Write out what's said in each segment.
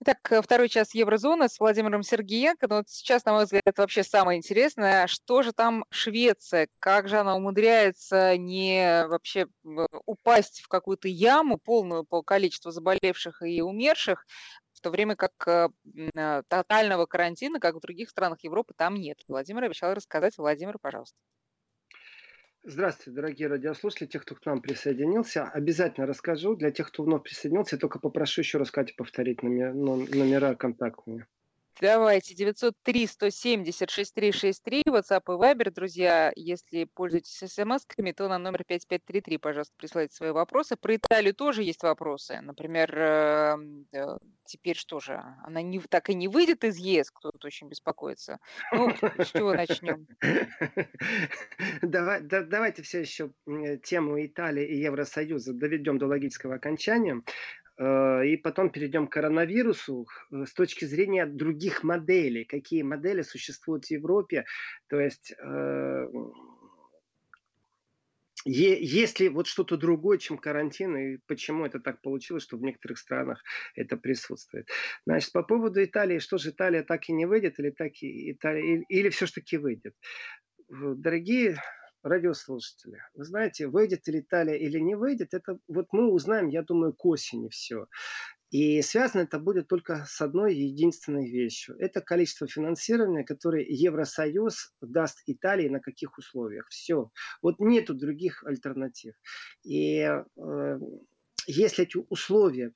Итак, э, второй час Еврозоны с Владимиром Сергеенко. Но вот сейчас, на мой взгляд, вообще самое интересное. Что же там Швеция? Как же она умудряется не вообще упасть в какую-то яму полную по количеству заболевших и умерших, в то время как э, э, тотального карантина, как в других странах Европы, там нет. Владимир обещал рассказать. Владимир, пожалуйста. Здравствуйте, дорогие радиослушатели, тех, кто к нам присоединился. Обязательно расскажу. Для тех, кто вновь присоединился, я только попрошу еще раз Катю повторить номер, номера контактные. Давайте, 903-170-6363, WhatsApp и Viber, друзья. Если пользуетесь смс-ками, то на номер 5533, пожалуйста, присылайте свои вопросы. Про Италию тоже есть вопросы. Например, эм, теперь что же, она не, так и не выйдет из ЕС, кто-то очень беспокоится. Ну, с чего начнем? Давай, да, давайте все еще тему Италии и Евросоюза доведем до логического окончания. Э, и потом перейдем к коронавирусу э, с точки зрения других моделей. Какие модели существуют в Европе? То есть э, есть ли вот что-то другое, чем карантин, и почему это так получилось, что в некоторых странах это присутствует. Значит, по поводу Италии, что же Италия так и не выйдет, или, так и Италия, или, все-таки выйдет? Дорогие радиослушатели, вы знаете, выйдет ли Италия или не выйдет, это вот мы узнаем, я думаю, к осени все. И связано это будет только с одной единственной вещью. Это количество финансирования, которое Евросоюз даст Италии на каких условиях. Все. Вот нету других альтернатив. И э, если эти условия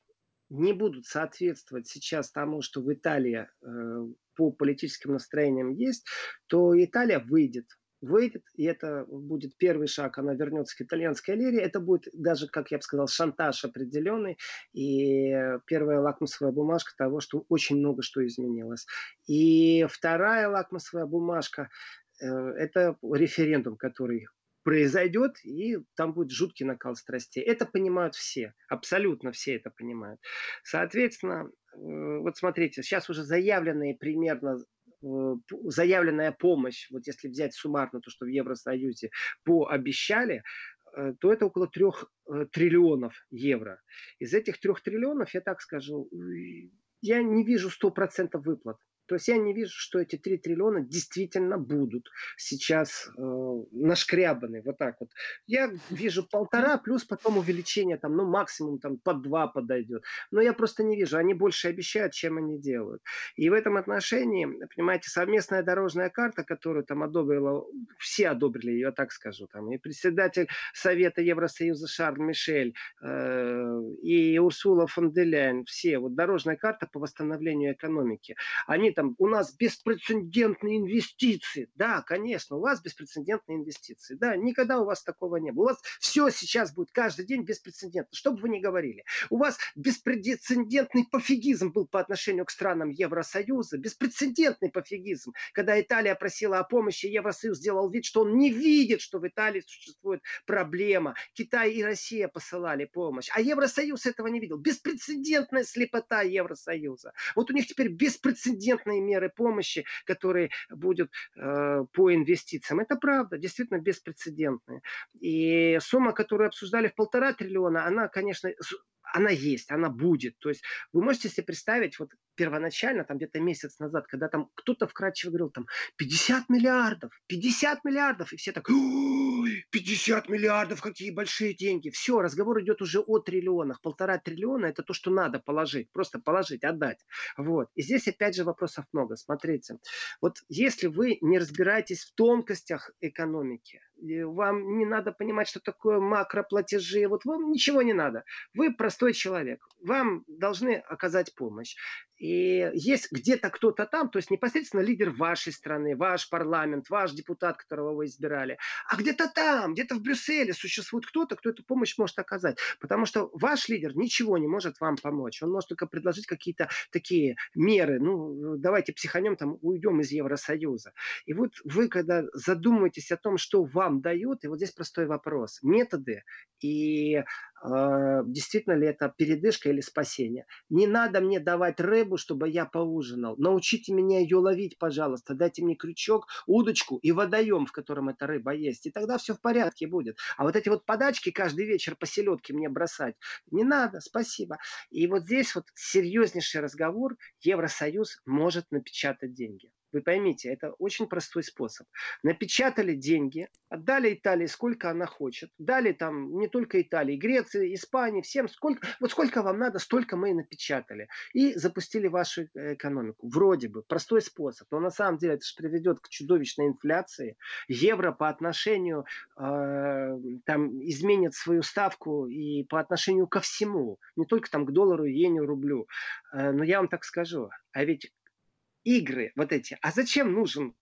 не будут соответствовать сейчас тому, что в Италии э, по политическим настроениям есть, то Италия выйдет выйдет, и это будет первый шаг, она вернется к итальянской лире, это будет даже, как я бы сказал, шантаж определенный, и первая лакмусовая бумажка того, что очень много что изменилось. И вторая лакмусовая бумажка, э, это референдум, который произойдет, и там будет жуткий накал страстей. Это понимают все, абсолютно все это понимают. Соответственно, э, вот смотрите, сейчас уже заявленные примерно заявленная помощь, вот если взять суммарно то, что в Евросоюзе пообещали, э, то это около трех э, триллионов евро. Из этих трех триллионов, я так скажу, я не вижу 100% выплат. То есть я не вижу, что эти 3 триллиона действительно будут сейчас э, нашкрябаны. Вот так вот. Я вижу полтора, плюс потом увеличение, там, ну, максимум там по два подойдет. Но я просто не вижу. Они больше обещают, чем они делают. И в этом отношении, понимаете, совместная дорожная карта, которую там одобрила, все одобрили ее, так скажу, там, и председатель Совета Евросоюза Шарль Мишель, э, и Урсула фон де Ляйн, все, вот дорожная карта по восстановлению экономики. Они там, у нас беспрецедентные инвестиции. Да, конечно, у вас беспрецедентные инвестиции. Да, никогда у вас такого не было. У вас все сейчас будет каждый день беспрецедентно. Что бы вы ни говорили. У вас беспрецедентный пофигизм был по отношению к странам Евросоюза. Беспрецедентный пофигизм. Когда Италия просила о помощи, Евросоюз сделал вид, что он не видит, что в Италии существует проблема. Китай и Россия посылали помощь. А Евросоюз этого не видел. Беспрецедентная слепота Евросоюза. Вот у них теперь беспрецедентная конкретные меры помощи, которые будут э, по инвестициям. Это правда, действительно беспрецедентные. И сумма, которую обсуждали в полтора триллиона, она, конечно, она есть, она будет. То есть вы можете себе представить, вот первоначально, там где-то месяц назад, когда там кто-то вкратчиво говорил, там 50 миллиардов, 50 миллиардов, и все так, 50 миллиардов, какие большие деньги. Все, разговор идет уже о триллионах. Полтора триллиона это то, что надо положить, просто положить, отдать. Вот. И здесь опять же вопросов много. Смотрите, вот если вы не разбираетесь в тонкостях экономики, вам не надо понимать, что такое макроплатежи, вот вам ничего не надо. Вы простой человек, вам должны оказать помощь. И есть где-то кто-то там, то есть непосредственно лидер вашей страны, ваш парламент, ваш депутат, которого вы избирали. А где-то там, где-то в Брюсселе существует кто-то, кто эту помощь может оказать. Потому что ваш лидер ничего не может вам помочь. Он может только предложить какие-то такие меры. Ну, давайте психанем, там, уйдем из Евросоюза. И вот вы, когда задумаетесь о том, что вам дают, и вот здесь простой вопрос. Методы и э, действительно ли это передышка или спасение. Не надо мне давать рыбу, чтобы я поужинал. Научите меня ее ловить, пожалуйста. Дайте мне крючок, удочку и водоем, в котором эта рыба есть. И тогда все в порядке будет. А вот эти вот подачки каждый вечер по селедке мне бросать, не надо, спасибо. И вот здесь вот серьезнейший разговор. Евросоюз может напечатать деньги. Вы поймите, это очень простой способ. Напечатали деньги, отдали Италии сколько она хочет. Дали там не только Италии, Греции, Испании, всем сколько. Вот сколько вам надо, столько мы и напечатали. И запустили вашу э, экономику. Вроде бы простой способ. Но на самом деле это же приведет к чудовищной инфляции. Евро по отношению э, там изменит свою ставку и по отношению ко всему. Не только там к доллару, иене, рублю. Э, но я вам так скажу. А ведь игры вот эти. А зачем нужен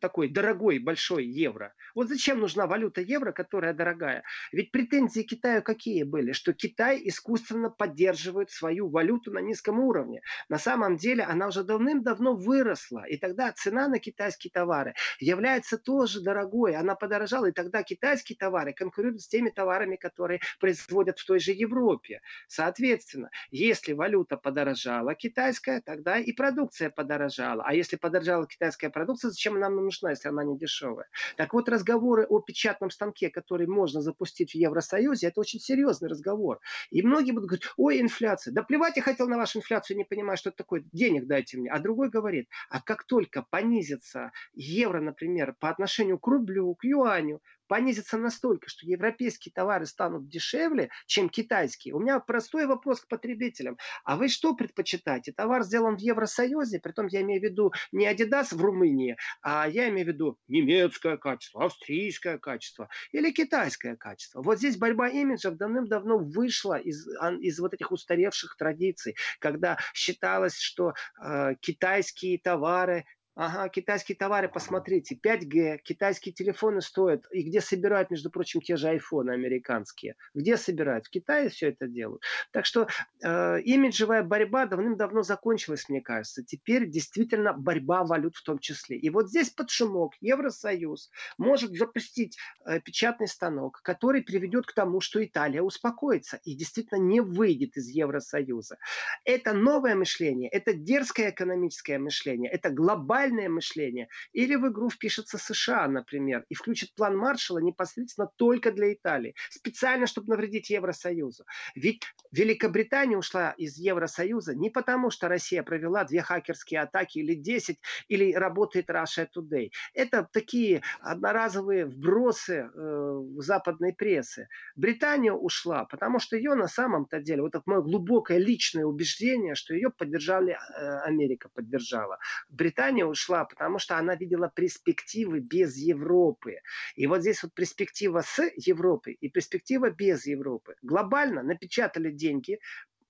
такой дорогой большой евро. Вот зачем нужна валюта евро, которая дорогая? Ведь претензии Китаю какие были? Что Китай искусственно поддерживает свою валюту на низком уровне. На самом деле она уже давным-давно выросла. И тогда цена на китайские товары является тоже дорогой. Она подорожала. И тогда китайские товары конкурируют с теми товарами, которые производят в той же Европе. Соответственно, если валюта подорожала китайская, тогда и продукция подорожала. А если подорожала китайская продукция, зачем она нам нужна, если она не дешевая. Так вот, разговоры о печатном станке, который можно запустить в Евросоюзе, это очень серьезный разговор. И многие будут говорить, ой, инфляция. Да плевать я хотел на вашу инфляцию, не понимаю, что это такое. Денег дайте мне. А другой говорит, а как только понизится евро, например, по отношению к рублю, к юаню, понизится настолько, что европейские товары станут дешевле, чем китайские. У меня простой вопрос к потребителям. А вы что предпочитаете? Товар сделан в Евросоюзе, притом я имею в виду не Adidas в Румынии, а я имею в виду немецкое качество, австрийское качество или китайское качество. Вот здесь борьба имиджев давным-давно вышла из, из вот этих устаревших традиций, когда считалось, что э, китайские товары Ага, китайские товары, посмотрите, 5G, китайские телефоны стоят, и где собирают, между прочим, те же айфоны американские. Где собирают? В Китае все это делают. Так что э, имиджевая борьба давным-давно закончилась, мне кажется. Теперь действительно борьба валют в том числе. И вот здесь под шумок Евросоюз может запустить э, печатный станок, который приведет к тому, что Италия успокоится и действительно не выйдет из Евросоюза. Это новое мышление, это дерзкое экономическое мышление, это глобальное глобальное мышление, или в игру впишется США, например, и включит план Маршала непосредственно только для Италии, специально, чтобы навредить Евросоюзу. Ведь Великобритания ушла из Евросоюза не потому, что Россия провела две хакерские атаки или 10, или работает Russia Today. Это такие одноразовые вбросы э, западной прессы. Британия ушла, потому что ее на самом-то деле, вот это мое глубокое личное убеждение, что ее поддержали, э, Америка поддержала. Британия ушла, потому что она видела перспективы без Европы. И вот здесь вот перспектива с Европой и перспектива без Европы. Глобально напечатали деньги,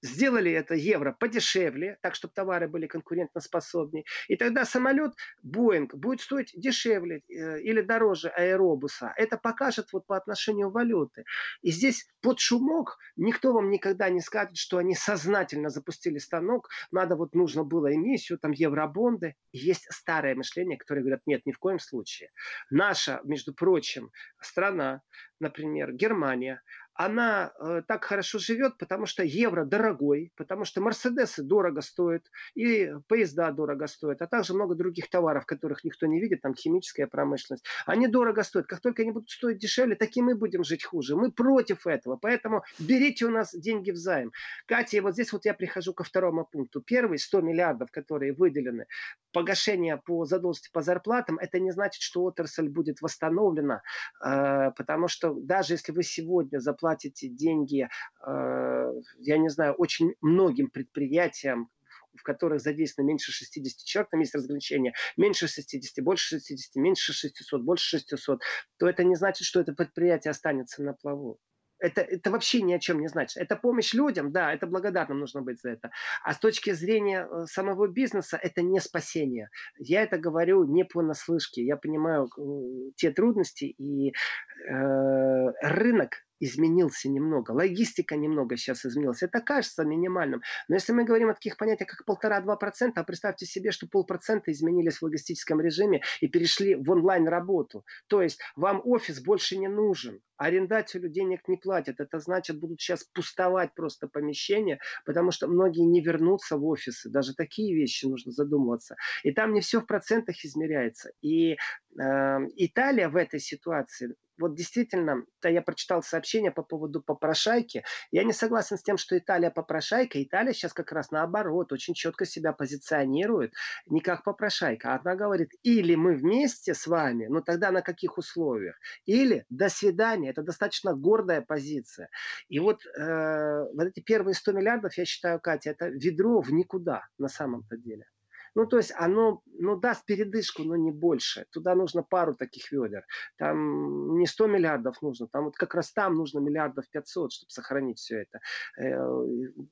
сделали это евро подешевле, так, чтобы товары были конкурентоспособнее. И тогда самолет Boeing будет стоить дешевле э, или дороже аэробуса. Это покажет вот по отношению валюты. И здесь под шумок никто вам никогда не скажет, что они сознательно запустили станок, надо вот нужно было эмиссию, там евробонды. Есть старое мышление, которое говорят, нет, ни в коем случае. Наша, между прочим, страна, например, Германия, она э, так хорошо живет, потому что евро дорогой, потому что Мерседесы дорого стоят, и поезда дорого стоят, а также много других товаров, которых никто не видит, там химическая промышленность. Они дорого стоят. Как только они будут стоить дешевле, так и мы будем жить хуже. Мы против этого, поэтому берите у нас деньги в займ. Катя, вот здесь вот я прихожу ко второму пункту. Первый, 100 миллиардов, которые выделены, погашение по задолженности по зарплатам, это не значит, что отрасль будет восстановлена, э, потому что даже если вы сегодня заплатите платите деньги, э, я не знаю, очень многим предприятиям, в которых задействовано меньше 60 человек, там есть разграничение, меньше 60, больше 60, меньше 600, больше 600, то это не значит, что это предприятие останется на плаву. Это, это вообще ни о чем не значит. Это помощь людям, да, это благодарным нужно быть за это. А с точки зрения э, самого бизнеса, это не спасение. Я это говорю не понаслышке. Я понимаю э, те трудности, и э, рынок изменился немного, логистика немного сейчас изменилась. Это кажется минимальным. Но если мы говорим о таких понятиях, как полтора-два процента, а представьте себе, что полпроцента изменились в логистическом режиме и перешли в онлайн-работу. То есть вам офис больше не нужен арендателю денег не платят. Это значит, будут сейчас пустовать просто помещения, потому что многие не вернутся в офисы. Даже такие вещи нужно задумываться. И там не все в процентах измеряется. И э, Италия в этой ситуации вот действительно, да, я прочитал сообщение по поводу попрошайки. Я не согласен с тем, что Италия попрошайка. Италия сейчас как раз наоборот очень четко себя позиционирует не как попрошайка. Она говорит, или мы вместе с вами, но тогда на каких условиях? Или до свидания. Это достаточно гордая позиция. И вот, э, вот эти первые 100 миллиардов, я считаю, Катя, это ведро в никуда на самом-то деле. Ну, то есть оно ну, даст передышку, но не больше. Туда нужно пару таких ведер. Там не 100 миллиардов нужно, там вот как раз там нужно миллиардов 500, чтобы сохранить все это. Э,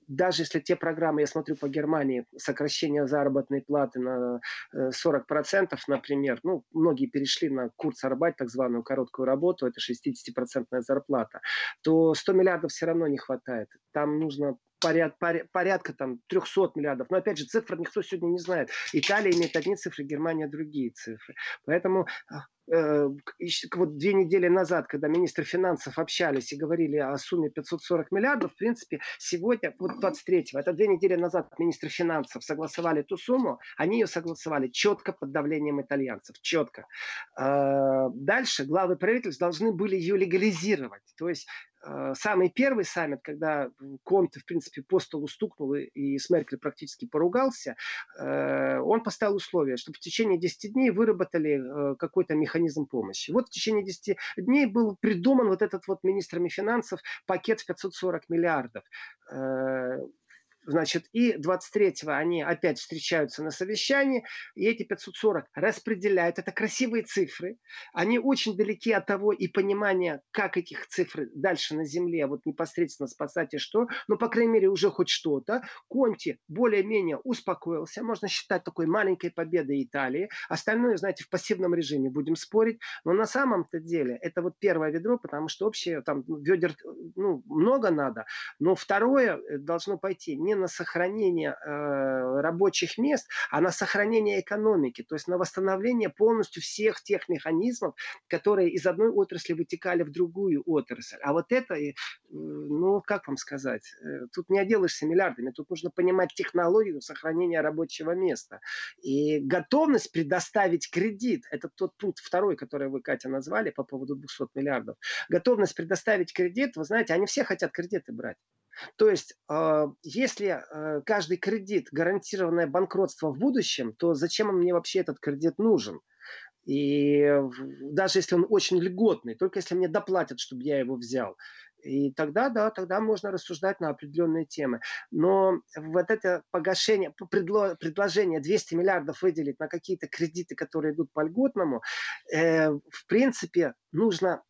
даже если те программы, я смотрю по Германии, сокращение заработной платы на 40%, э, например, ну, многие перешли на курс арбайт, так званую короткую работу, это 60% зарплата, то 100 миллиардов все равно не хватает. Там нужно поряд, поряд, порядка там 300 миллиардов. Но опять же, цифр никто сегодня не знает. Италия имеет одни цифры, Германия другие цифры. Поэтому а, вот две недели назад, когда министры финансов общались и говорили о сумме 540 миллиардов, в принципе, сегодня, вот 23-го, это две недели назад министры финансов согласовали ту сумму, они ее согласовали четко под давлением итальянцев, четко. Э, дальше главы правительств должны были ее легализировать. То есть Э, самый первый саммит, когда Конте, в принципе, по столу стукнул и с Меркель практически поругался, э, он поставил условие, чтобы в течение 10 дней выработали э, какой-то механизм помощи. Вот в течение 10 дней был придуман вот этот вот министрами финансов пакет в 540 миллиардов Значит, и 23-го они опять встречаются на совещании, и эти 540 распределяют. Это красивые цифры. Они очень далеки от того и понимания, как этих цифр дальше на земле, вот непосредственно спасать и что. Но, по крайней мере, уже хоть что-то. Конти более-менее успокоился. Можно считать такой маленькой победой Италии. Остальное, знаете, в пассивном режиме будем спорить. Но на самом-то деле это вот первое ведро, потому что общее там ведер ну, много надо. Но второе должно пойти не не на сохранение э, рабочих мест, а на сохранение экономики, то есть на восстановление полностью всех тех механизмов, которые из одной отрасли вытекали в другую отрасль. А вот это, э, ну, как вам сказать, э, тут не отделаешься миллиардами, тут нужно понимать технологию сохранения рабочего места. И готовность предоставить кредит, это тот пункт второй, который вы, Катя, назвали по поводу 200 миллиардов. Готовность предоставить кредит, вы знаете, они все хотят кредиты брать. То есть, а, если а, каждый кредит гарантированное банкротство в будущем, то зачем мне вообще этот кредит нужен? И даже если он очень льготный, только если мне доплатят, чтобы я его взял. И тогда, да, тогда можно рассуждать на определенные темы. Но вот это погашение, предложение 200 миллиардов выделить на какие-то кредиты, которые идут по льготному, э, в принципе, нужно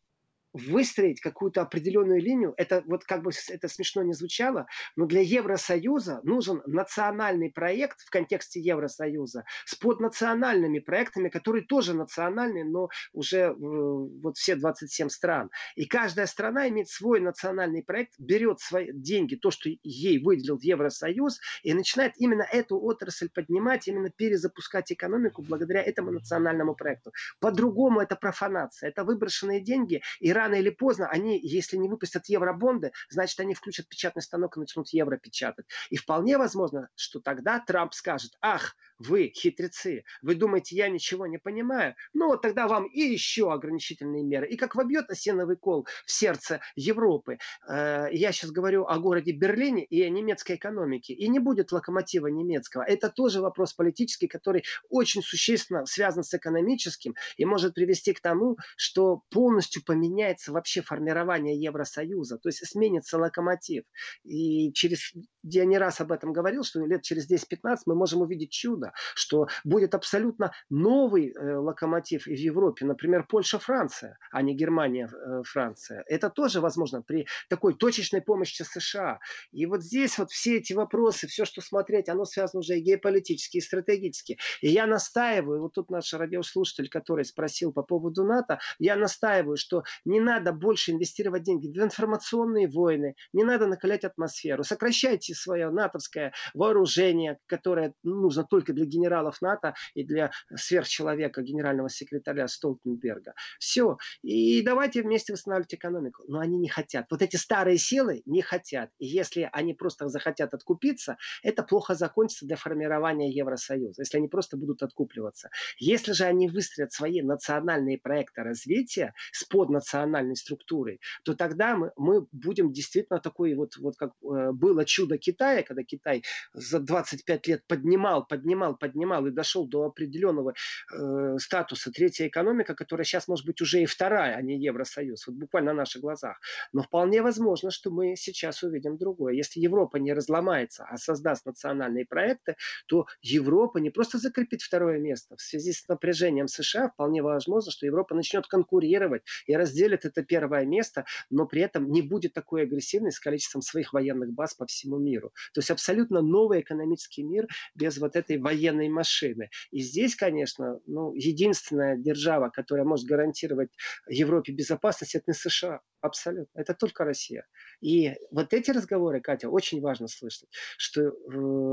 выстроить какую-то определенную линию, это вот как бы это смешно не звучало, но для Евросоюза нужен национальный проект в контексте Евросоюза с поднациональными проектами, которые тоже национальные, но уже э, вот все 27 стран. И каждая страна имеет свой национальный проект, берет свои деньги, то, что ей выделил Евросоюз, и начинает именно эту отрасль поднимать, именно перезапускать экономику благодаря этому национальному проекту. По-другому это профанация, это выброшенные деньги, и рано или поздно они, если не выпустят евробонды, значит, они включат печатный станок и начнут евро печатать. И вполне возможно, что тогда Трамп скажет, ах, вы хитрецы, вы думаете, я ничего не понимаю? Ну, вот тогда вам и еще ограничительные меры. И как вобьет осиновый кол в сердце Европы. Э, я сейчас говорю о городе Берлине и о немецкой экономике. И не будет локомотива немецкого. Это тоже вопрос политический, который очень существенно связан с экономическим и может привести к тому, что полностью поменяется вообще формирование Евросоюза. То есть сменится локомотив. И через... Я не раз об этом говорил, что лет через 10-15 мы можем увидеть чудо года, что будет абсолютно новый э, локомотив и в Европе, например, Польша-Франция, а не Германия-Франция. Э, Это тоже возможно при такой точечной помощи США. И вот здесь вот все эти вопросы, все, что смотреть, оно связано уже и геополитически, и стратегически. И я настаиваю, вот тут наш радиослушатель, который спросил по поводу НАТО, я настаиваю, что не надо больше инвестировать деньги в информационные войны, не надо накалять атмосферу, сокращайте свое натовское вооружение, которое нужно только для генералов НАТО и для сверхчеловека, генерального секретаря Столтенберга. Все. И давайте вместе восстанавливать экономику. Но они не хотят. Вот эти старые силы не хотят. И если они просто захотят откупиться, это плохо закончится для формирования Евросоюза, если они просто будут откупливаться. Если же они выстроят свои национальные проекты развития с поднациональной структурой, то тогда мы, мы будем действительно такой вот, вот как э, было чудо Китая, когда Китай за 25 лет поднимал, поднимал, поднимал и дошел до определенного э, статуса третья экономика, которая сейчас может быть уже и вторая, а не Евросоюз, вот буквально на наших глазах. Но вполне возможно, что мы сейчас увидим другое. Если Европа не разломается, а создаст национальные проекты, то Европа не просто закрепит второе место. В связи с напряжением США вполне возможно, что Европа начнет конкурировать и разделит это первое место, но при этом не будет такой агрессивной с количеством своих военных баз по всему миру. То есть абсолютно новый экономический мир без вот этой военной машины. И здесь, конечно, ну, единственная держава, которая может гарантировать Европе безопасность, это не США. Абсолютно. Это только Россия. И вот эти разговоры, Катя, очень важно слышать, что э,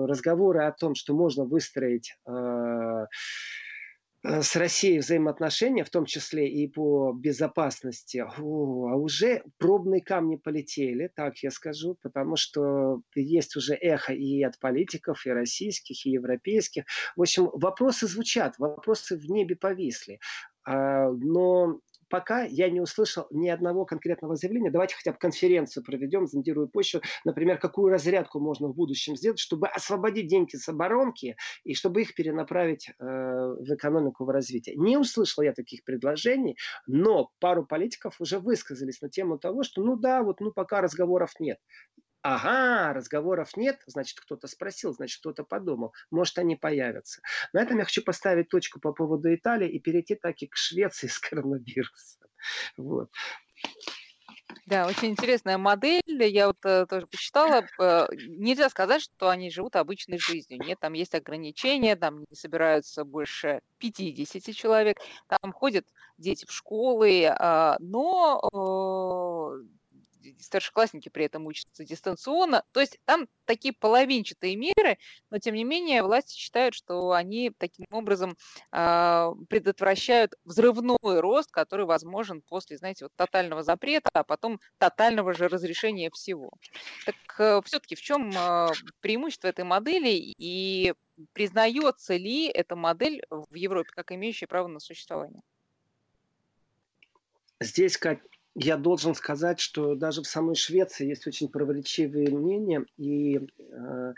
разговоры о том, что можно выстроить Э, с Россией взаимоотношения, в том числе и по безопасности, о, а уже пробные камни полетели, так я скажу, потому что есть уже эхо и от политиков, и российских, и европейских. В общем, вопросы звучат, вопросы в небе повисли. А, но пока я не услышал ни одного конкретного заявления. Давайте хотя бы конференцию проведем, зондирую почту, например, какую разрядку можно в будущем сделать, чтобы освободить деньги с оборонки и чтобы их перенаправить э, в экономику, в развитие. Не услышал я таких предложений, но пару политиков уже высказались на тему того, что ну да, вот ну пока разговоров нет. Ага, разговоров нет, значит, кто-то спросил, значит, кто-то подумал. Может, они появятся. На этом я хочу поставить точку по поводу Италии и перейти так и к Швеции с коронавирусом. Вот. Да, очень интересная модель. Я вот э, тоже почитала. Э, нельзя сказать, что они живут обычной жизнью. Нет, там есть ограничения, там не собираются больше 50 человек, там ходят дети в школы, э, но старшеклассники при этом учатся дистанционно. То есть там такие половинчатые меры, но тем не менее власти считают, что они таким образом э, предотвращают взрывной рост, который возможен после, знаете, вот тотального запрета, а потом тотального же разрешения всего. Так э, все-таки в чем э, преимущество этой модели и признается ли эта модель в Европе как имеющая право на существование? Здесь, как я должен сказать, что даже в самой Швеции есть очень противоречивые мнения, и э,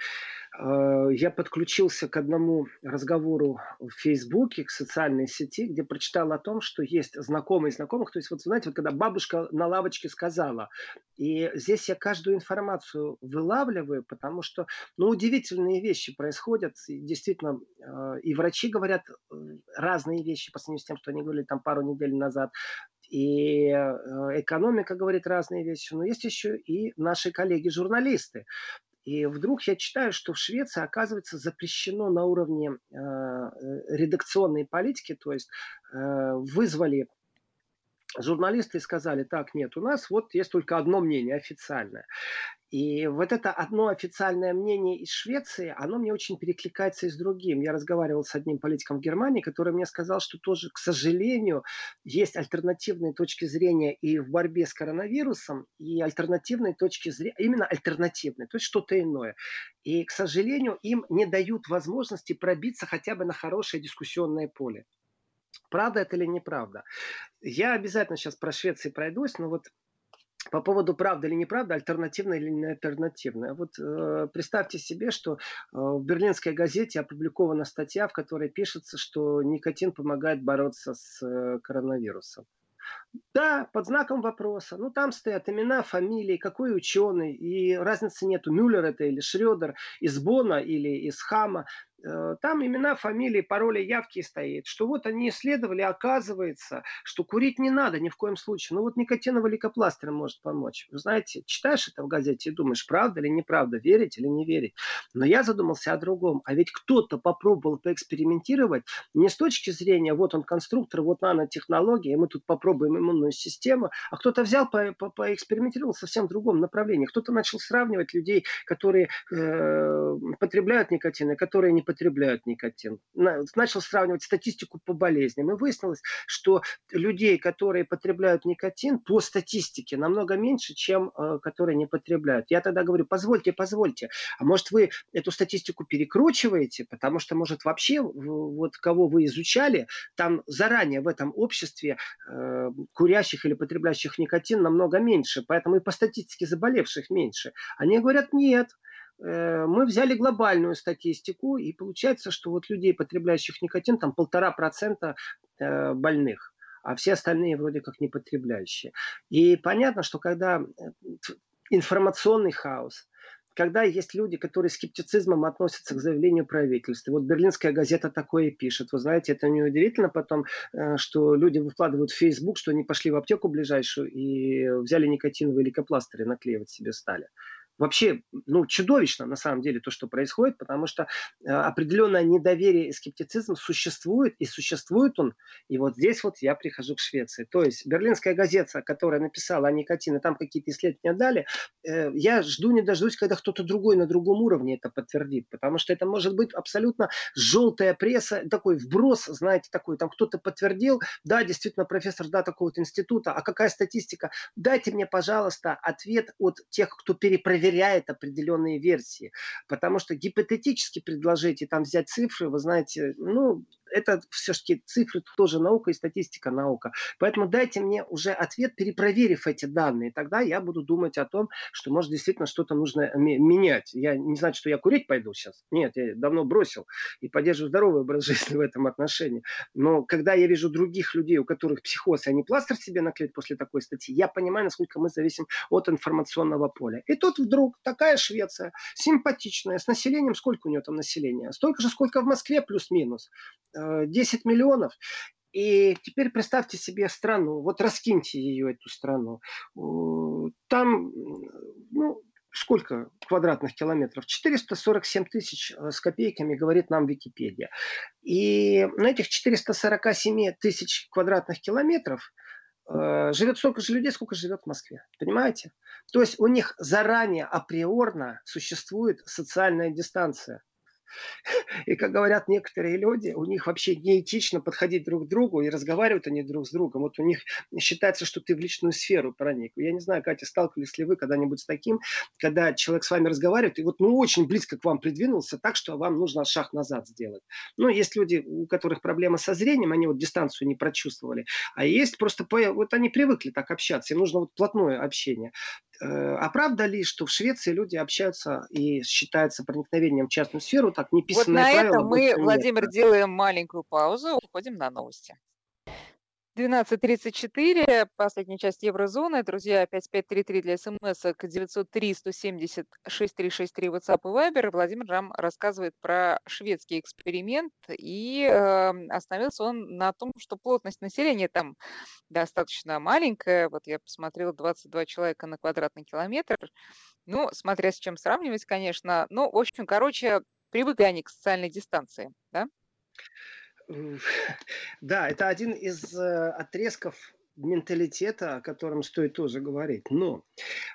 я подключился к одному разговору в Фейсбуке, к социальной сети, где прочитал о том, что есть знакомые знакомых, то есть вот знаете, вот когда бабушка на лавочке сказала, и здесь я каждую информацию вылавливаю, потому что, ну, удивительные вещи происходят, и действительно, э, и врачи говорят э, разные вещи по сравнению с тем, что они говорили там пару недель назад, и э, экономика говорит разные вещи, но есть еще и наши коллеги-журналисты. И вдруг я читаю, что в Швеции, оказывается, запрещено на уровне э, редакционной политики, то есть э, вызвали журналисты сказали, так, нет, у нас вот есть только одно мнение официальное. И вот это одно официальное мнение из Швеции, оно мне очень перекликается и с другим. Я разговаривал с одним политиком в Германии, который мне сказал, что тоже, к сожалению, есть альтернативные точки зрения и в борьбе с коронавирусом, и альтернативные точки зрения, именно альтернативные, то есть что-то иное. И, к сожалению, им не дают возможности пробиться хотя бы на хорошее дискуссионное поле. Правда это или неправда? Я обязательно сейчас про Швецию пройдусь, но вот по поводу правда или неправда, альтернативная или не альтернативная. Вот э, представьте себе, что э, в берлинской газете опубликована статья, в которой пишется, что никотин помогает бороться с э, коронавирусом. Да, под знаком вопроса. Ну, там стоят имена, фамилии, какой ученый, и разницы нету, Мюллер это или Шредер, из Бона или из Хама. Э, там имена, фамилии, пароли, явки стоит, что вот они исследовали, оказывается, что курить не надо ни в коем случае. Ну вот никотиновый лейкопластырь может помочь. Вы знаете, читаешь это в газете и думаешь, правда или неправда, верить или не верить. Но я задумался о другом. А ведь кто-то попробовал поэкспериментировать не с точки зрения, вот он конструктор, вот нанотехнология, мы тут попробуем иммунную систему, а кто-то взял, по, по, поэкспериментировал в совсем другом направлении. Кто-то начал сравнивать людей, которые э, потребляют никотин и которые не никотин. Начал сравнивать статистику по болезням. И выяснилось, что людей, которые потребляют никотин, по статистике намного меньше, чем э, которые не потребляют. Я тогда говорю, позвольте, позвольте, а может вы эту статистику перекручиваете, потому что, может, вообще вот кого вы изучали, там заранее в этом обществе э, курящих или потребляющих никотин намного меньше, поэтому и по статистике заболевших меньше. Они говорят, нет, мы взяли глобальную статистику, и получается, что вот людей, потребляющих никотин, там полтора процента э, больных, а все остальные вроде как не потребляющие. И понятно, что когда э, информационный хаос, когда есть люди, которые скептицизмом относятся к заявлению правительства. Вот берлинская газета такое пишет. Вы знаете, это неудивительно потом, э, что люди выкладывают в Facebook, что они пошли в аптеку ближайшую и взяли никотиновые лейкопластыри, наклеивать себе стали вообще ну, чудовищно на самом деле то, что происходит, потому что э, определенное недоверие и скептицизм существует, и существует он. И вот здесь вот я прихожу к Швеции. То есть Берлинская газета, которая написала о никотине, там какие-то исследования дали, э, я жду не дождусь, когда кто-то другой на другом уровне это подтвердит, потому что это может быть абсолютно желтая пресса, такой вброс, знаете, такой, там кто-то подтвердил, да, действительно, профессор, да, такого-то института, а какая статистика? Дайте мне, пожалуйста, ответ от тех, кто перепроверяет проверяет определенные версии. Потому что гипотетически предложить и там взять цифры, вы знаете, ну, это все-таки цифры тоже наука и статистика наука. Поэтому дайте мне уже ответ, перепроверив эти данные. Тогда я буду думать о том, что может действительно что-то нужно менять. Я не знаю, что я курить пойду сейчас. Нет, я давно бросил и поддерживаю здоровый образ жизни в этом отношении. Но когда я вижу других людей, у которых психоз, и они пластырь себе наклеят после такой статьи, я понимаю, насколько мы зависим от информационного поля. И тут вдруг такая Швеция, симпатичная, с населением, сколько у нее там населения? Столько же, сколько в Москве, плюс-минус 10 э, миллионов. И теперь представьте себе страну, вот раскиньте ее, эту страну. Там, ну, сколько квадратных километров? 447 тысяч э, с копейками, говорит нам Википедия. И на этих 447 тысяч квадратных километров э, живет столько же людей, сколько живет в Москве. Понимаете? То есть у них заранее априорно существует социальная дистанция. И, как говорят некоторые люди, у них вообще неэтично подходить друг к другу и разговаривать они друг с другом. Вот у них считается, что ты в личную сферу проник. Я не знаю, Катя, сталкивались ли вы когда-нибудь с таким, когда человек с вами разговаривает, и вот ну очень близко к вам придвинулся так, что вам нужно шаг назад сделать. Ну, есть люди, у которых проблема со зрением, они вот дистанцию не прочувствовали. А есть просто, вот они привыкли так общаться, им нужно вот плотное общение. Э, а правда ли, что в Швеции люди общаются и считаются проникновением в частную сферу, так неписанное вот на этом мы, Владимир, нет. делаем маленькую паузу, уходим на новости. 12.34, последняя часть еврозоны. Друзья, 5533 для смс 903 170 6363 WhatsApp и Viber. Владимир нам рассказывает про шведский эксперимент. И э, остановился он на том, что плотность населения там достаточно маленькая. Вот я посмотрела, 22 человека на квадратный километр. Ну, смотря с чем сравнивать, конечно. Ну, в общем, короче, привыкли они к социальной дистанции, да? Да, это один из э, отрезков менталитета, о котором стоит тоже говорить. Но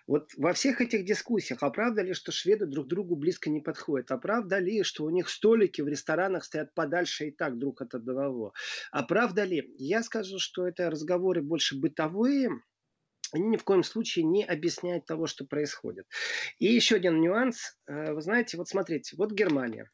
вот во всех этих дискуссиях, а правда ли, что шведы друг другу близко не подходят? А правда ли, что у них столики в ресторанах стоят подальше и так друг от одного? А правда ли? Я скажу, что это разговоры больше бытовые, они ни в коем случае не объясняют того, что происходит. И еще один нюанс. Э, вы знаете, вот смотрите, вот Германия.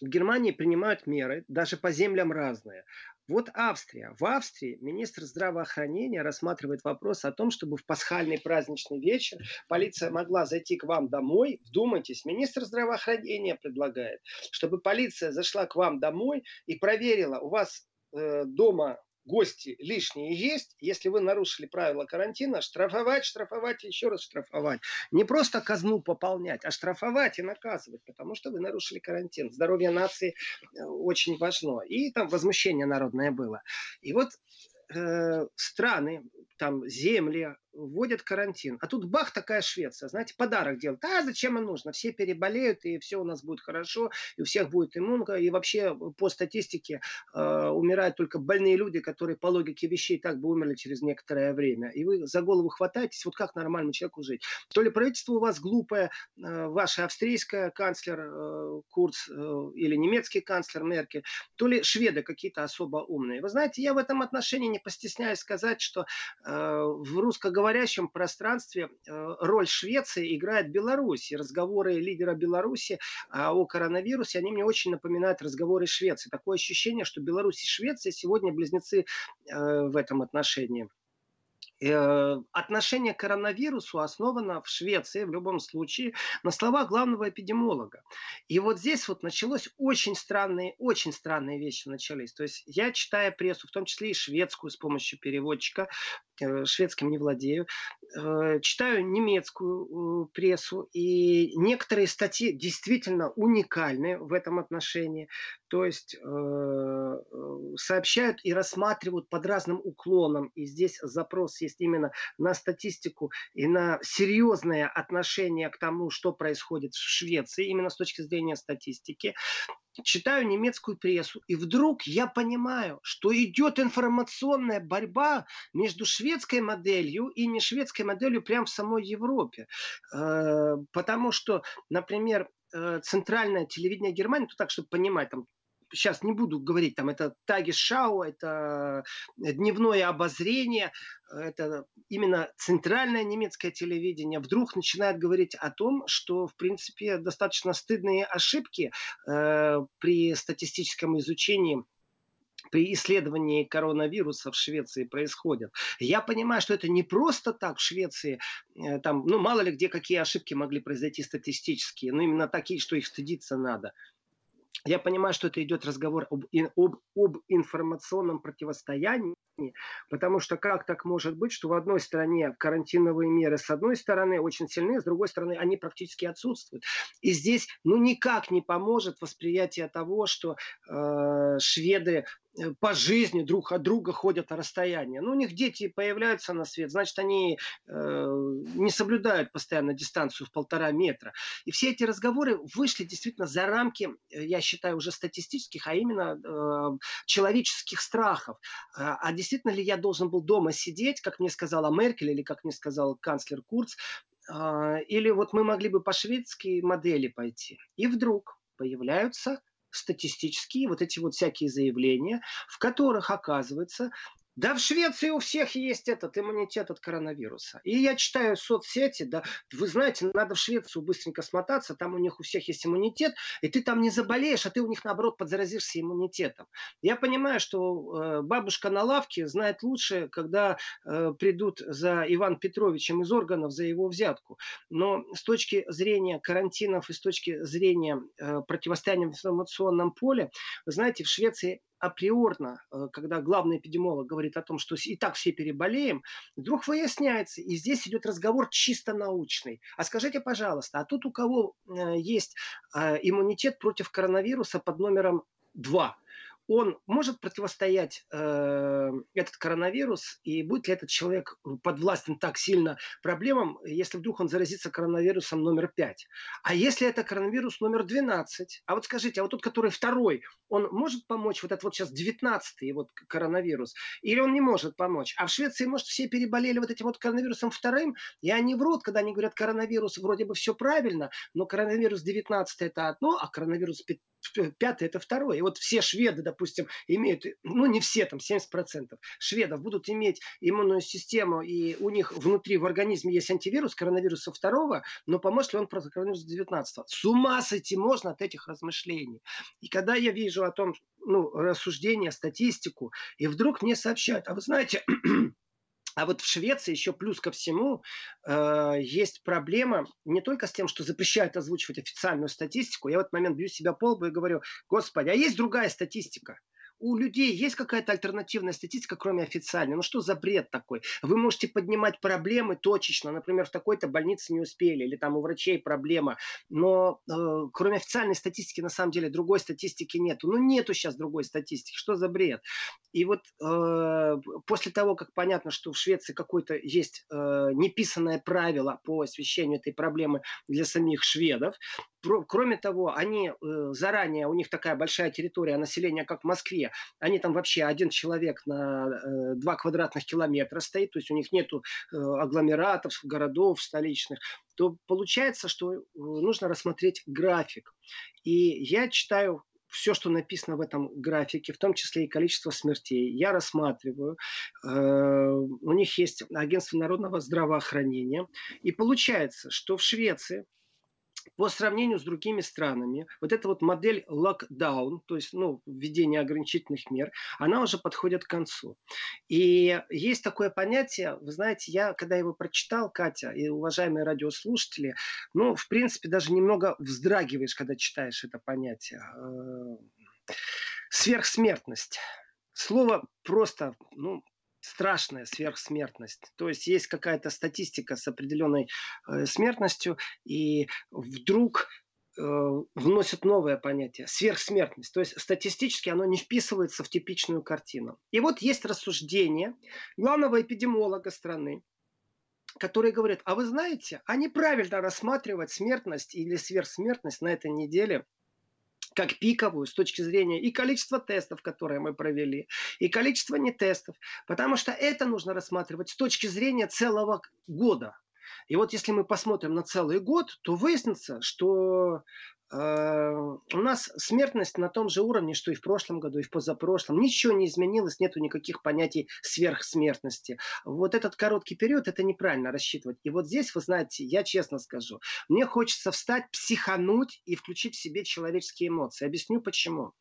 В Германии принимают меры, даже по землям разные. Вот Австрия. В Австрии министр здравоохранения рассматривает вопрос о том, чтобы в пасхальный праздничный вечер полиция могла зайти к вам домой. Вдумайтесь, министр здравоохранения предлагает, чтобы полиция зашла к вам домой и проверила, у вас э, дома гости лишние есть, если вы нарушили правила карантина, штрафовать, штрафовать еще раз штрафовать. Не просто казну пополнять, а штрафовать и наказывать, потому что вы нарушили карантин. Здоровье нации э, очень важно. И там возмущение народное было. И вот э, страны, там земли, вводят карантин. А тут бах, такая Швеция, знаете, подарок делают. А зачем им нужно? Все переболеют, и все у нас будет хорошо, и у всех будет иммунка. И вообще по статистике э, умирают только больные люди, которые по логике вещей так бы умерли через некоторое время. И вы за голову хватаетесь, вот как нормальному человеку жить. То ли правительство у вас глупое, э, ваша австрийская канцлер э, Курц э, или немецкий канцлер Меркель, то ли шведы какие-то особо умные. Вы знаете, я в этом отношении не постесняюсь сказать, что э, в русскоговорящем говорящем пространстве э, роль Швеции играет Беларусь. И разговоры лидера Беларуси а, о коронавирусе, они мне очень напоминают разговоры Швеции. Такое ощущение, что Беларусь и Швеция сегодня близнецы э, в этом отношении. Э, отношение к коронавирусу основано в Швеции в любом случае на словах главного эпидемиолога. И вот здесь вот началось очень странные, очень странные вещи начались. То есть я читая прессу, в том числе и шведскую с помощью переводчика, э, шведским не владею, читаю немецкую прессу, и некоторые статьи действительно уникальны в этом отношении. То есть сообщают и рассматривают под разным уклоном. И здесь запрос есть именно на статистику и на серьезное отношение к тому, что происходит в Швеции, именно с точки зрения статистики читаю немецкую прессу, и вдруг я понимаю, что идет информационная борьба между шведской моделью и не шведской моделью прямо в самой Европе. Э, потому что, например, э, центральное телевидение Германии, то так, чтобы понимать, там сейчас не буду говорить, там это Тагишау, это дневное обозрение, это именно центральное немецкое телевидение вдруг начинает говорить о том, что, в принципе, достаточно стыдные ошибки э, при статистическом изучении при исследовании коронавируса в Швеции происходят. Я понимаю, что это не просто так в Швеции, э, там, ну, мало ли где какие ошибки могли произойти статистические, но именно такие, что их стыдиться надо я понимаю, что это идет разговор об, об, об информационном противостоянии, потому что как так может быть, что в одной стране карантиновые меры с одной стороны очень сильны, с другой стороны они практически отсутствуют. И здесь ну никак не поможет восприятие того, что э, шведы по жизни друг от друга ходят на расстояние. Ну, у них дети появляются на свет, значит, они э, не соблюдают постоянно дистанцию в полтора метра. И все эти разговоры вышли действительно за рамки, э, я считаю, уже статистических, а именно э, человеческих страхов. А, а действительно ли я должен был дома сидеть, как мне сказала Меркель или как мне сказал канцлер Курц, э, или вот мы могли бы по шведской модели пойти. И вдруг появляются статистические вот эти вот всякие заявления, в которых оказывается да в Швеции у всех есть этот иммунитет от коронавируса. И я читаю соцсети, да, вы знаете, надо в Швецию быстренько смотаться, там у них у всех есть иммунитет, и ты там не заболеешь, а ты у них наоборот подзаразишься иммунитетом. Я понимаю, что э, бабушка на лавке знает лучше, когда э, придут за Иван Петровичем из органов за его взятку. Но с точки зрения карантинов и с точки зрения э, противостояния в информационном поле, вы знаете, в Швеции априорно, э, когда главный эпидемиолог говорит о том, что и так все переболеем, вдруг выясняется, и здесь идет разговор чисто научный. А скажите, пожалуйста, а тут у кого э, есть э, иммунитет против коронавируса под номером 2? Он может противостоять э, этот коронавирус, и будет ли этот человек подвластен так сильно проблемам, если вдруг он заразится коронавирусом номер 5. А если это коронавирус номер 12, а вот скажите, а вот тот, который второй, он может помочь, вот этот вот сейчас 19-й вот коронавирус, или он не может помочь? А в Швеции, может, все переболели вот этим вот коронавирусом вторым, и они врут, когда они говорят коронавирус, вроде бы все правильно, но коронавирус 19 это одно, а коронавирус пятое это второе. И вот все шведы, допустим, имеют, ну не все, там 70% шведов будут иметь иммунную систему, и у них внутри в организме есть антивирус коронавируса второго, но поможет ли он против коронавируса 19 С ума сойти можно от этих размышлений. И когда я вижу о том, ну, рассуждения, статистику, и вдруг мне сообщают, а вы знаете, А вот в Швеции еще плюс ко всему э, есть проблема не только с тем, что запрещают озвучивать официальную статистику. Я в этот момент бью себя по лбу и говорю, господи, а есть другая статистика. У людей есть какая-то альтернативная статистика, кроме официальной? Ну что за бред такой? Вы можете поднимать проблемы точечно, например, в такой-то больнице не успели, или там у врачей проблема, но э, кроме официальной статистики, на самом деле, другой статистики нету. Ну нету сейчас другой статистики, что за бред? И вот э, после того, как понятно, что в Швеции какое-то есть э, неписанное правило по освещению этой проблемы для самих шведов, Кроме того, они э, заранее, у них такая большая территория населения, как в Москве, они там вообще один человек на э, два квадратных километра стоит, то есть у них нету э, агломератов, городов столичных, то получается, что нужно рассмотреть график. И я читаю все, что написано в этом графике, в том числе и количество смертей, я рассматриваю. У них есть агентство народного здравоохранения. И получается, что в Швеции по сравнению с другими странами, вот эта вот модель локдаун, то есть ну, введение ограничительных мер, она уже подходит к концу. И есть такое понятие, вы знаете, я когда его прочитал, Катя и уважаемые радиослушатели, ну, в принципе, даже немного вздрагиваешь, когда читаешь это понятие. Э, сверхсмертность. Слово просто, ну, страшная сверхсмертность. То есть есть какая-то статистика с определенной э, смертностью, и вдруг э, вносят новое понятие – сверхсмертность. То есть статистически оно не вписывается в типичную картину. И вот есть рассуждение главного эпидемиолога страны, который говорит, а вы знаете, а неправильно рассматривать смертность или сверхсмертность на этой неделе как пиковую с точки зрения и количества тестов, которые мы провели, и количества не тестов, потому что это нужно рассматривать с точки зрения целого года. И вот если мы посмотрим на целый год, то выяснится, что Э, у нас смертность на том же уровне, что и в прошлом году, и в позапрошлом. Ничего не изменилось, нету никаких понятий сверхсмертности. Вот этот короткий период, это неправильно рассчитывать. И вот здесь, вы знаете, я честно скажу, мне хочется встать, психануть и включить в себе человеческие эмоции. Объясню почему.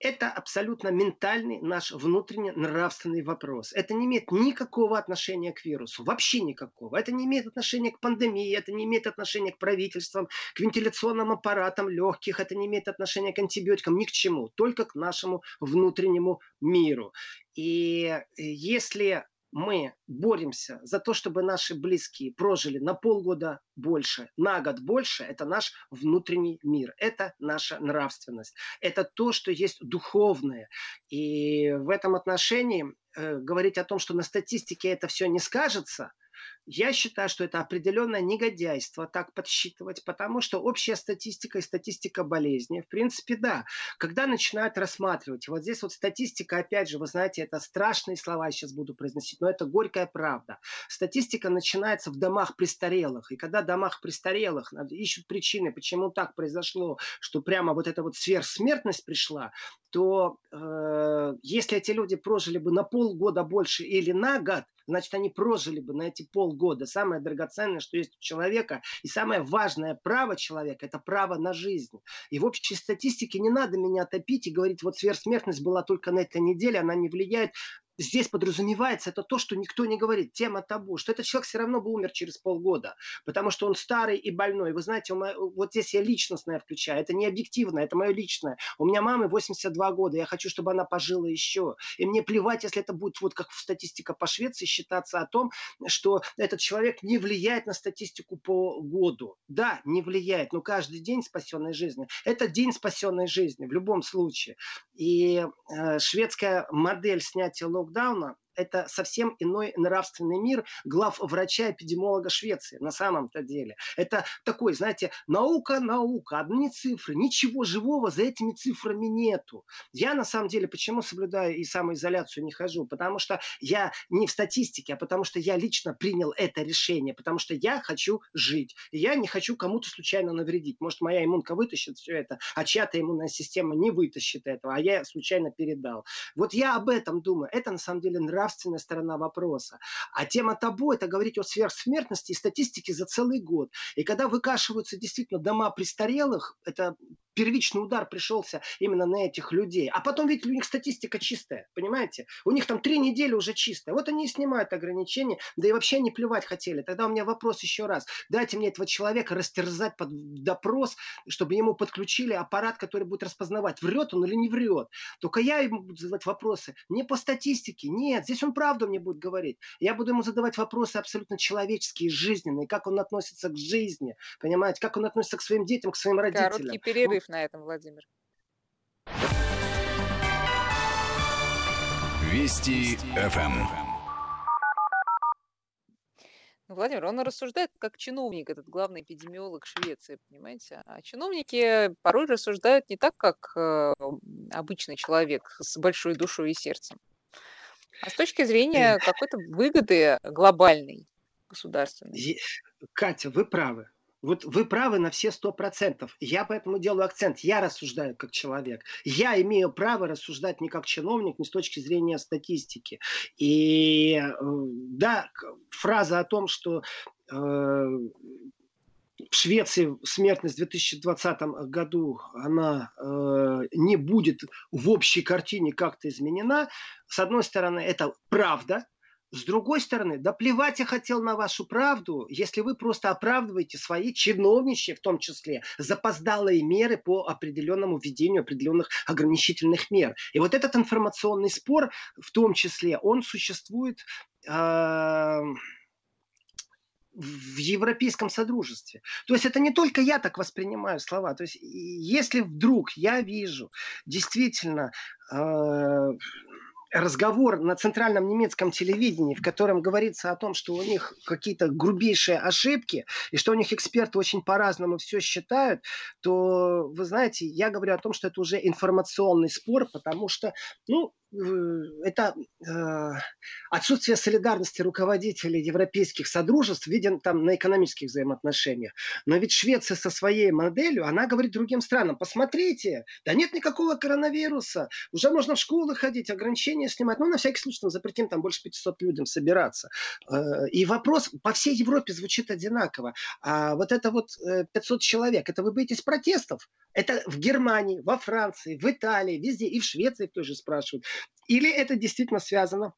Это абсолютно ментальный наш внутренний нравственный вопрос. Это не имеет никакого отношения к вирусу, вообще никакого. Это не имеет отношения к пандемии, это не имеет отношения к правительствам, к вентиляционным аппаратам легких, это не имеет отношения к антибиотикам, ни к чему, только к нашему внутреннему миру. И если мы боремся за то, чтобы наши близкие прожили на полгода больше, на год больше, это наш внутренний мир, это наша нравственность, это то, что есть духовное. И в этом отношении э, говорить о том, что на статистике это все не скажется – я считаю, что это определенное негодяйство так подсчитывать, потому что общая статистика и статистика болезни, в принципе, да. Когда начинают рассматривать, вот здесь вот статистика, опять же, вы знаете, это страшные слова я сейчас буду произносить, но это горькая правда. Статистика начинается в домах престарелых, и когда в домах престарелых ищут причины, почему так произошло, что прямо вот эта вот сверхсмертность пришла, то э, если эти люди прожили бы на полгода больше или на год, значит, они прожили бы на эти полгода. Самое драгоценное, что есть у человека, и самое важное право человека – это право на жизнь. И в общей статистике не надо меня топить и говорить, вот сверхсмертность была только на этой неделе, она не влияет здесь подразумевается это то, что никто не говорит, тема табу, что этот человек все равно бы умер через полгода, потому что он старый и больной. Вы знаете, вот здесь я личностное включаю, это не объективно, это мое личное. У меня мамы 82 года, я хочу, чтобы она пожила еще. И мне плевать, если это будет вот как статистика по Швеции считаться о том, что этот человек не влияет на статистику по году. Да, не влияет, но каждый день спасенной жизни – это день спасенной жизни в любом случае. И э, шведская модель снятия лог локдауна это совсем иной нравственный мир глав врача-эпидемиолога Швеции на самом-то деле. Это такой, знаете, наука, наука, одни цифры, ничего живого за этими цифрами нету. Я на самом деле почему соблюдаю и самоизоляцию не хожу? Потому что я не в статистике, а потому что я лично принял это решение, потому что я хочу жить. Я не хочу кому-то случайно навредить. Может, моя иммунка вытащит все это, а чья-то иммунная система не вытащит этого, а я случайно передал. Вот я об этом думаю. Это на самом деле нравственный нравственная сторона вопроса. А тема табу – это говорить о сверхсмертности и статистике за целый год. И когда выкашиваются действительно дома престарелых, это первичный удар пришелся именно на этих людей. А потом ведь у них статистика чистая, понимаете? У них там три недели уже чистая. Вот они и снимают ограничения, да и вообще не плевать хотели. Тогда у меня вопрос еще раз. Дайте мне этого человека растерзать под допрос, чтобы ему подключили аппарат, который будет распознавать, врет он или не врет. Только я ему буду задавать вопросы не по статистике, нет, здесь он правду мне будет говорить. Я буду ему задавать вопросы абсолютно человеческие, жизненные, как он относится к жизни, понимаете, как он относится к своим детям, к своим родителям. Короткий перерыв на этом, Владимир. Вести ФМ. Ну, Владимир, он рассуждает как чиновник, этот главный эпидемиолог Швеции, понимаете? А чиновники порой рассуждают не так, как э, обычный человек с большой душой и сердцем, а с точки зрения какой-то выгоды глобальной, государственной. Катя, вы правы. Вот вы правы на все сто процентов. Я поэтому делаю акцент. Я рассуждаю как человек. Я имею право рассуждать не как чиновник, не с точки зрения статистики. И э, да, фраза о том, что э, в Швеции смертность в 2020 году она э, не будет в общей картине как-то изменена. С одной стороны, это правда, с другой стороны, да плевать я хотел на вашу правду, если вы просто оправдываете свои чиновничьи, в том числе, запоздалые меры по определенному введению определенных ограничительных мер. И вот этот информационный спор, в том числе, он существует э, в европейском содружестве. То есть это не только я так воспринимаю слова. То есть если вдруг я вижу действительно э, разговор на центральном немецком телевидении, в котором говорится о том, что у них какие-то грубейшие ошибки, и что у них эксперты очень по-разному все считают, то, вы знаете, я говорю о том, что это уже информационный спор, потому что, ну, это э, отсутствие солидарности руководителей европейских содружеств виден там на экономических взаимоотношениях. Но ведь Швеция со своей моделью, она говорит другим странам, посмотрите, да нет никакого коронавируса, уже можно в школы ходить, ограничения снимать, ну на всякий случай там, запретим там больше 500 людям собираться. Э, и вопрос по всей Европе звучит одинаково. А вот это вот 500 э, человек, это вы боитесь протестов? Это в Германии, во Франции, в Италии, везде, и в Швеции тоже спрашивают. Или это действительно связано,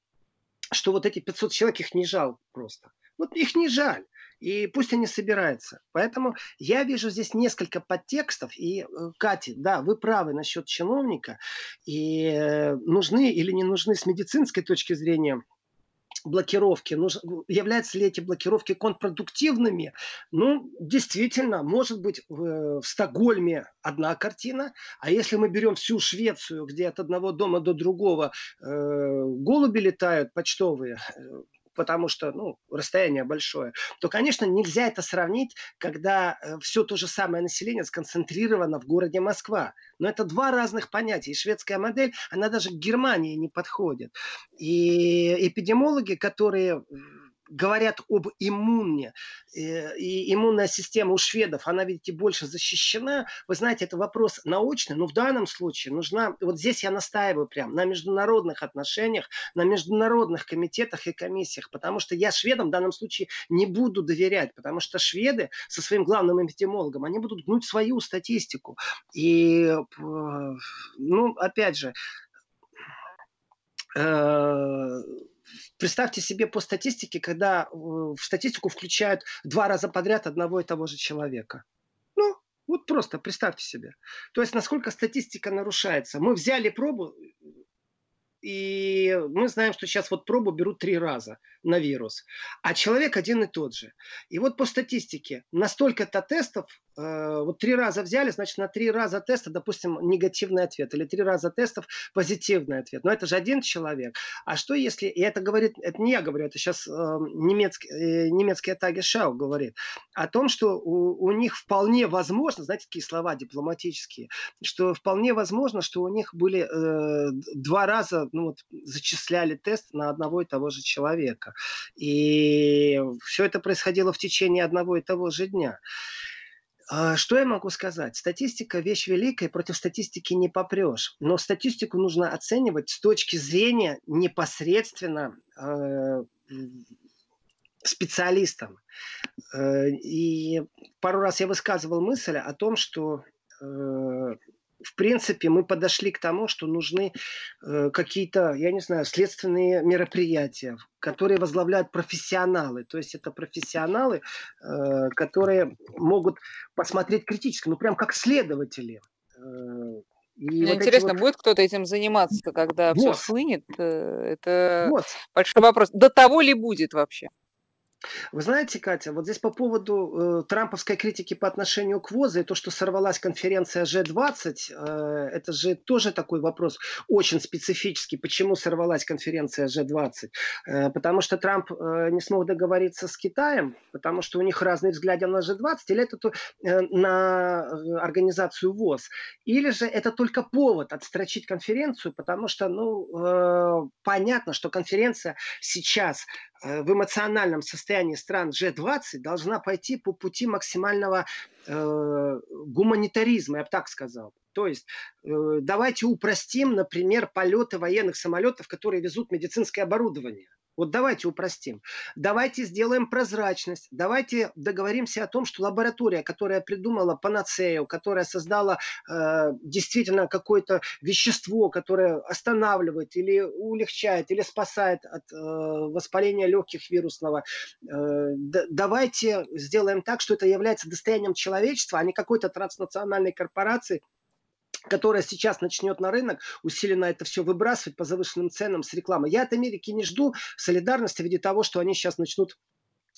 что вот эти 500 человек, их не жаль просто. Вот их не жаль. И пусть они собираются. Поэтому я вижу здесь несколько подтекстов. И, э, Катя, да, вы правы насчет чиновника. И э, нужны или не нужны с медицинской точки зрения блокировки, являются ли эти блокировки контрпродуктивными? Ну, действительно, может быть, в, в Стокгольме одна картина, а если мы берем всю Швецию, где от одного дома до другого э, голуби летают почтовые, э, потому что ну, расстояние большое, то, конечно, нельзя это сравнить, когда э, все то же самое население сконцентрировано в городе Москва. Но это два разных понятия. И шведская модель, она даже к Германии не подходит. И эпидемиологи, которые говорят об иммуне, э, и иммунная система у шведов, она, видите, больше защищена. Вы знаете, это вопрос научный, но в данном случае нужна, вот здесь я настаиваю прям, на международных отношениях, на международных комитетах и комиссиях, потому что я шведам в данном случае не буду доверять, потому что шведы со своим главным эпидемиологом, они будут гнуть свою статистику. И, э, ну, опять же, э, Представьте себе по статистике, когда э, в статистику включают два раза подряд одного и того же человека. Ну, вот просто представьте себе. То есть, насколько статистика нарушается. Мы взяли пробу, и мы знаем, что сейчас вот пробу берут три раза на вирус, а человек один и тот же. И вот по статистике, на столько-то тестов, э, вот три раза взяли, значит, на три раза теста, допустим, негативный ответ, или три раза тестов позитивный ответ. Но это же один человек. А что если, и это говорит, это не я говорю, это сейчас э, немецкий, э, немецкий Таги Шау говорит, о том, что у, у них вполне возможно, знаете, такие слова дипломатические, что вполне возможно, что у них были э, два раза, ну вот, зачисляли тест на одного и того же человека. И все это происходило в течение одного и того же дня. А, что я могу сказать? Статистика – вещь великая, против статистики не попрешь. Но статистику нужно оценивать с точки зрения непосредственно э, специалистам. Э, и пару раз я высказывал мысль о том, что э, в принципе, мы подошли к тому, что нужны э, какие-то, я не знаю, следственные мероприятия, которые возглавляют профессионалы. То есть это профессионалы, э, которые могут посмотреть критически, ну прям как следователи. Э, и Мне вот интересно, вот... будет кто-то этим заниматься, когда вот. все слынет? Э, это вот. большой вопрос. До того ли будет вообще? Вы знаете, Катя, вот здесь по поводу э, трамповской критики по отношению к ВОЗу и то, что сорвалась конференция G20, э, это же тоже такой вопрос очень специфический. Почему сорвалась конференция G20? Э, потому что Трамп э, не смог договориться с Китаем, потому что у них разные взгляды на G20, или это то, э, на э, организацию ВОЗ, или же это только повод отстрочить конференцию, потому что, ну, э, понятно, что конференция сейчас Э, в эмоциональном состоянии стран G20 должна пойти по пути максимального э, гуманитаризма, я бы так сказал. То есть э, давайте упростим, например, полеты военных самолетов, которые везут медицинское оборудование. Вот давайте упростим. Давайте сделаем прозрачность. Давайте договоримся о том, что лаборатория, которая придумала панацею, которая создала э, действительно какое-то вещество, которое останавливает или улегчает, или спасает от э, воспаления легких вирусного, э, давайте сделаем так, что это является достоянием человечества, а не какой-то транснациональной корпорации, которая сейчас начнет на рынок усиленно это все выбрасывать по завышенным ценам с рекламой. Я от Америки не жду солидарности в виде того, что они сейчас начнут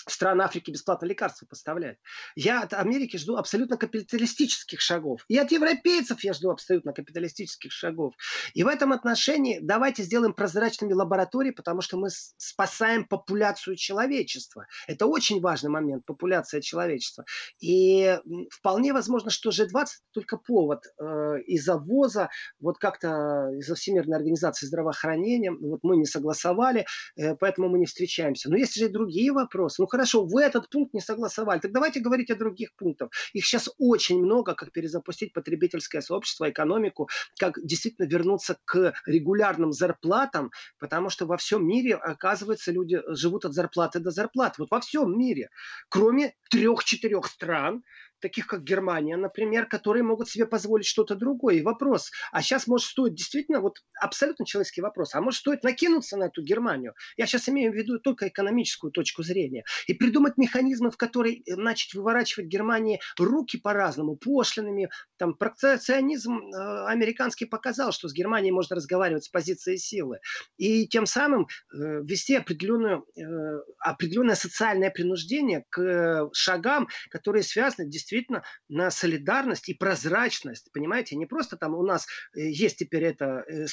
стран Африки бесплатно лекарства поставляют. Я от Америки жду абсолютно капиталистических шагов. И от европейцев я жду абсолютно капиталистических шагов. И в этом отношении давайте сделаем прозрачными лаборатории, потому что мы спасаем популяцию человечества. Это очень важный момент, популяция человечества. И вполне возможно, что G20 только повод э, из-за ВОЗа, вот как-то из-за Всемирной организации здравоохранения, вот мы не согласовали, э, поэтому мы не встречаемся. Но есть же и другие вопросы. Ну, хорошо, вы этот пункт не согласовали, так давайте говорить о других пунктах. Их сейчас очень много, как перезапустить потребительское сообщество, экономику, как действительно вернуться к регулярным зарплатам, потому что во всем мире, оказывается, люди живут от зарплаты до зарплаты. Вот во всем мире, кроме трех-четырех стран, таких как Германия, например, которые могут себе позволить что-то другое. И вопрос, а сейчас может стоит действительно, вот абсолютно человеческий вопрос, а может стоит накинуться на эту Германию? Я сейчас имею в виду только экономическую точку зрения. И придумать механизмы, в которые э, начать выворачивать Германии руки по-разному, пошлинами. Там протекционизм э, американский показал, что с Германией можно разговаривать с позиции силы. И тем самым э, ввести определенную, э, определенное социальное принуждение к э, шагам, которые связаны действительно действительно на солидарность и прозрачность. Понимаете, не просто там у нас э, есть теперь это э,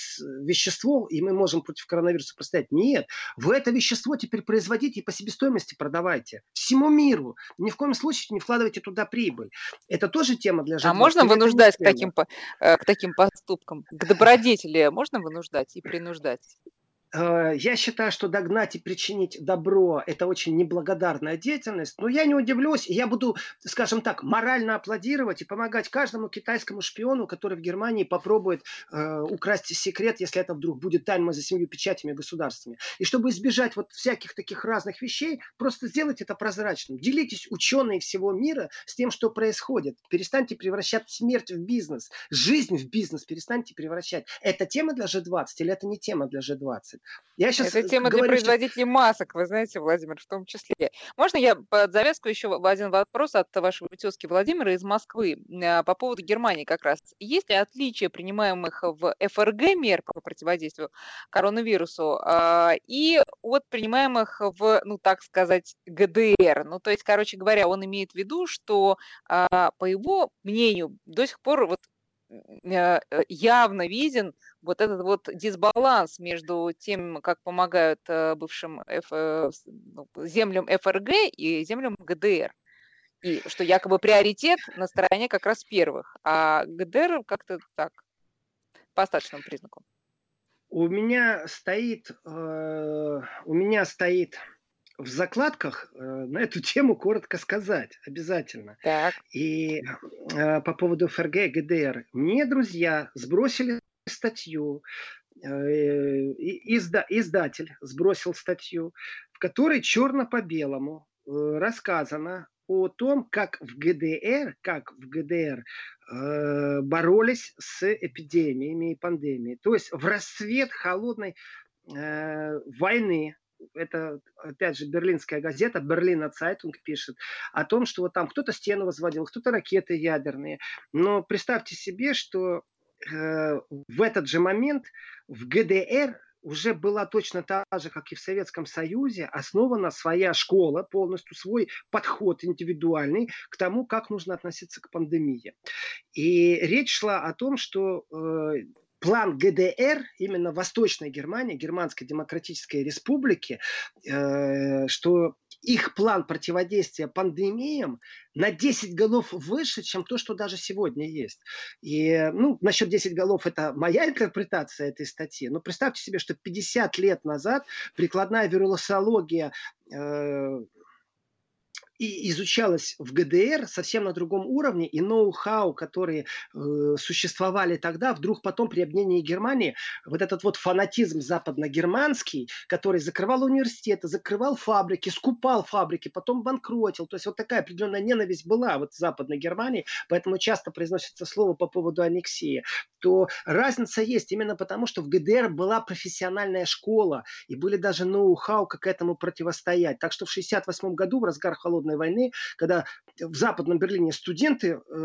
вещество, и мы можем против коронавируса поставить. Нет, вы это вещество теперь производите и по себестоимости продавайте. Всему миру. Ни в коем случае не вкладывайте туда прибыль. Это тоже тема для жизни. А можно вынуждать к таким, э, к таким поступкам? К добродетели можно вынуждать и принуждать? Э, я считаю, что догнать и причинить добро – это очень неблагодарная деятельность, но я не удивлюсь, я буду, скажем так, морально аплодировать и помогать каждому китайскому шпиону, который в Германии попробует э, украсть секрет, если это вдруг будет тайна за семью печатями государствами. И чтобы избежать вот всяких таких разных вещей, просто сделайте это прозрачным. Делитесь, ученые всего мира, с тем, что происходит. Перестаньте превращать смерть в бизнес, жизнь в бизнес перестаньте превращать. Это тема для G20 или это не тема для G20? Я сейчас Это тема говорю, для производителей что... масок, вы знаете, Владимир, в том числе. Можно я под завязку еще один вопрос от вашего тезки Владимира из Москвы а, по поводу Германии как раз. Есть ли отличия принимаемых в ФРГ мер по противодействию коронавирусу а, и от принимаемых в, ну так сказать, ГДР? Ну, то есть, короче говоря, он имеет в виду, что, а, по его мнению, до сих пор вот явно виден вот этот вот дисбаланс между тем, как помогают э, бывшим Ф, э, ну, землям ФРГ и землям ГДР. И что якобы приоритет на стороне как раз первых, а ГДР как-то так, по остаточному признаку. У меня стоит, э, у меня стоит в закладках э, на эту тему коротко сказать, обязательно. Так. И э, по поводу ФРГ и ГДР. Мне друзья сбросили статью, э, изда, издатель сбросил статью, в которой черно по белому э, рассказано о том, как в ГДР, как в ГДР э, боролись с эпидемиями и пандемией. То есть в расцвет холодной э, войны это, опять же, берлинская газета, Berliner Zeitung пишет о том, что вот там кто-то стену возводил, кто-то ракеты ядерные. Но представьте себе, что э, в этот же момент в ГДР уже была точно та же, как и в Советском Союзе, основана своя школа, полностью свой подход индивидуальный к тому, как нужно относиться к пандемии. И речь шла о том, что э, план ГДР, именно Восточной Германии, Германской Демократической Республики, э, что их план противодействия пандемиям на 10 голов выше, чем то, что даже сегодня есть. И, ну, насчет 10 голов это моя интерпретация этой статьи. Но представьте себе, что 50 лет назад прикладная вирусология э, и изучалось в ГДР совсем на другом уровне, и ноу-хау, которые э, существовали тогда, вдруг потом при объединении Германии, вот этот вот фанатизм западно-германский, который закрывал университеты, закрывал фабрики, скупал фабрики, потом банкротил, то есть вот такая определенная ненависть была вот в Западной Германии, поэтому часто произносится слово по поводу аннексии, то разница есть именно потому, что в ГДР была профессиональная школа, и были даже ноу-хау, как этому противостоять. Так что в 1968 году, в разгар холодной холодной войны, когда в Западном Берлине студенты э,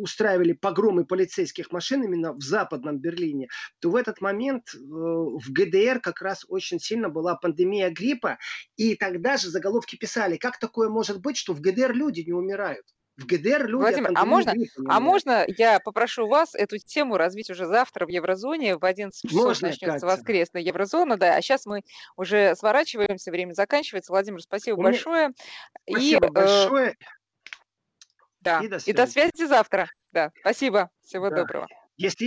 устраивали погромы полицейских машин именно в Западном Берлине, то в этот момент э, в ГДР как раз очень сильно была пандемия гриппа, и тогда же заголовки писали, как такое может быть, что в ГДР люди не умирают. В ГДР люди Владимир, а можно, а можно я попрошу вас эту тему развить уже завтра в Еврозоне, в 11 часов можно, начнется Катя. воскресная Еврозона, да, а сейчас мы уже сворачиваемся, время заканчивается. Владимир, спасибо Мне... большое. Спасибо и, большое. Э, да, и до, и до связи завтра. Да, спасибо, всего да. доброго. Если